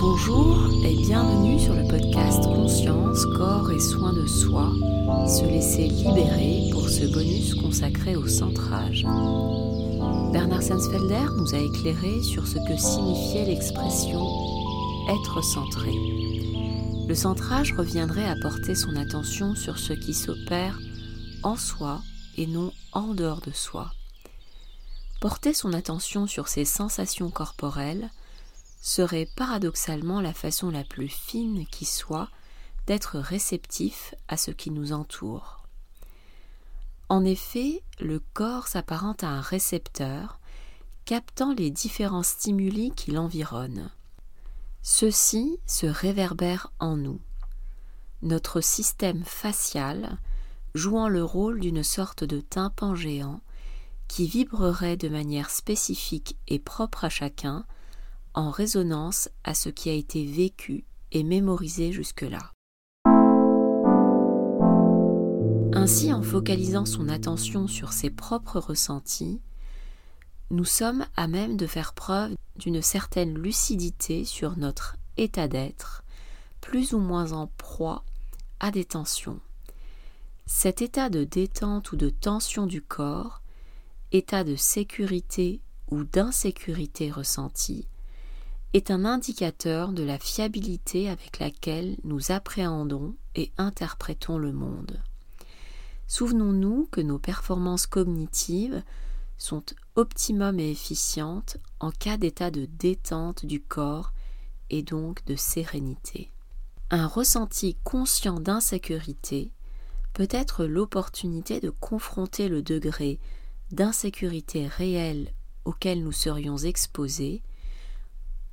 Bonjour et bienvenue sur le podcast Conscience, Corps et Soins de Soi, se laisser libérer pour ce bonus consacré au centrage. Bernard Sensfelder nous a éclairé sur ce que signifiait l'expression être centré. Le centrage reviendrait à porter son attention sur ce qui s'opère en soi et non en dehors de soi. Porter son attention sur ses sensations corporelles serait paradoxalement la façon la plus fine qui soit d'être réceptif à ce qui nous entoure. En effet, le corps s'apparente à un récepteur captant les différents stimuli qui l'environnent. Ceux-ci se réverbèrent en nous. Notre système facial jouant le rôle d'une sorte de tympan géant qui vibrerait de manière spécifique et propre à chacun en résonance à ce qui a été vécu et mémorisé jusque-là. Ainsi, en focalisant son attention sur ses propres ressentis, nous sommes à même de faire preuve d'une certaine lucidité sur notre état d'être, plus ou moins en proie à des tensions. Cet état de détente ou de tension du corps, état de sécurité ou d'insécurité ressentie, est un indicateur de la fiabilité avec laquelle nous appréhendons et interprétons le monde. Souvenons-nous que nos performances cognitives sont optimum et efficientes en cas d'état de détente du corps et donc de sérénité. Un ressenti conscient d'insécurité peut être l'opportunité de confronter le degré d'insécurité réelle auquel nous serions exposés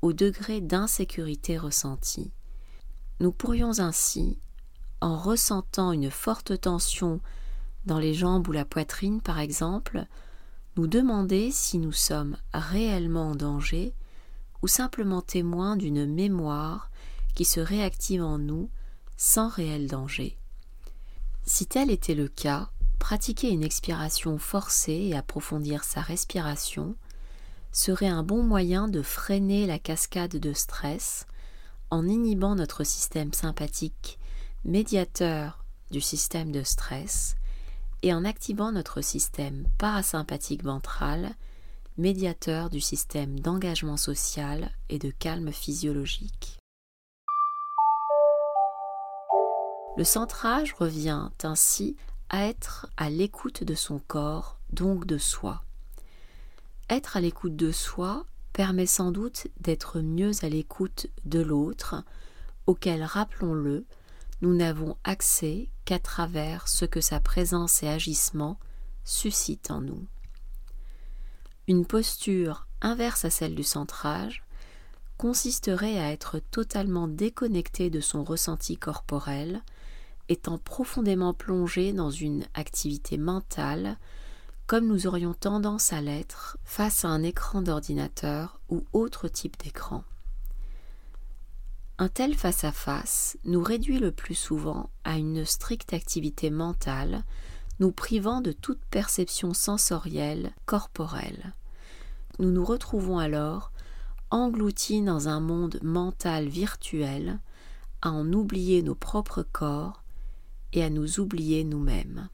au degré d'insécurité ressenti. Nous pourrions ainsi, en ressentant une forte tension dans les jambes ou la poitrine par exemple, nous demander si nous sommes réellement en danger ou simplement témoins d'une mémoire qui se réactive en nous sans réel danger. Si tel était le cas, pratiquer une expiration forcée et approfondir sa respiration serait un bon moyen de freiner la cascade de stress en inhibant notre système sympathique, médiateur du système de stress, et en activant notre système parasympathique ventral, médiateur du système d'engagement social et de calme physiologique. Le centrage revient ainsi être à l'écoute de son corps, donc de soi. Être à l'écoute de soi permet sans doute d'être mieux à l'écoute de l'autre, auquel, rappelons-le, nous n'avons accès qu'à travers ce que sa présence et agissement suscitent en nous. Une posture inverse à celle du centrage consisterait à être totalement déconnecté de son ressenti corporel, étant profondément plongé dans une activité mentale comme nous aurions tendance à l'être face à un écran d'ordinateur ou autre type d'écran. Un tel face-à-face nous réduit le plus souvent à une stricte activité mentale, nous privant de toute perception sensorielle, corporelle. Nous nous retrouvons alors engloutis dans un monde mental virtuel, à en oublier nos propres corps et à nous oublier nous-mêmes.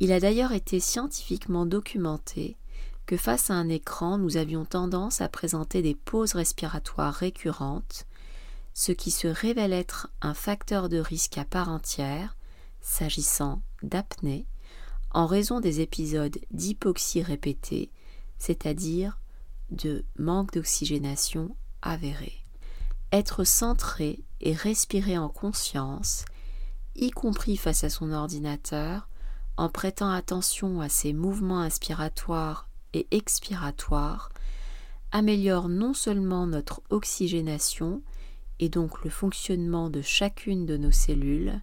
Il a d'ailleurs été scientifiquement documenté que face à un écran, nous avions tendance à présenter des pauses respiratoires récurrentes, ce qui se révèle être un facteur de risque à part entière, s'agissant d'apnée, en raison des épisodes d'hypoxie répétée, c'est-à-dire de manque d'oxygénation avéré. Être centré et respirer en conscience, y compris face à son ordinateur, en prêtant attention à ses mouvements inspiratoires et expiratoires, améliore non seulement notre oxygénation et donc le fonctionnement de chacune de nos cellules,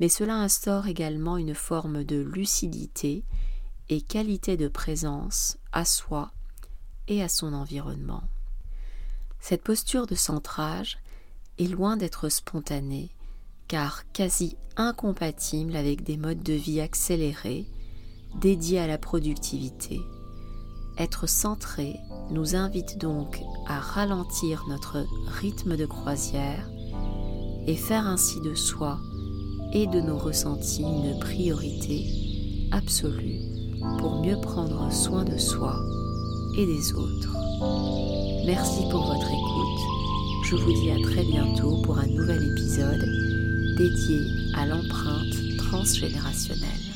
mais cela instaure également une forme de lucidité et qualité de présence à soi et à son environnement. Cette posture de centrage est loin d'être spontanée car quasi incompatible avec des modes de vie accélérés dédiés à la productivité. Être centré nous invite donc à ralentir notre rythme de croisière et faire ainsi de soi et de nos ressentis une priorité absolue pour mieux prendre soin de soi et des autres. Merci pour votre écoute. Je vous dis à très bientôt pour un nouvel épisode dédié à l'empreinte transgénérationnelle.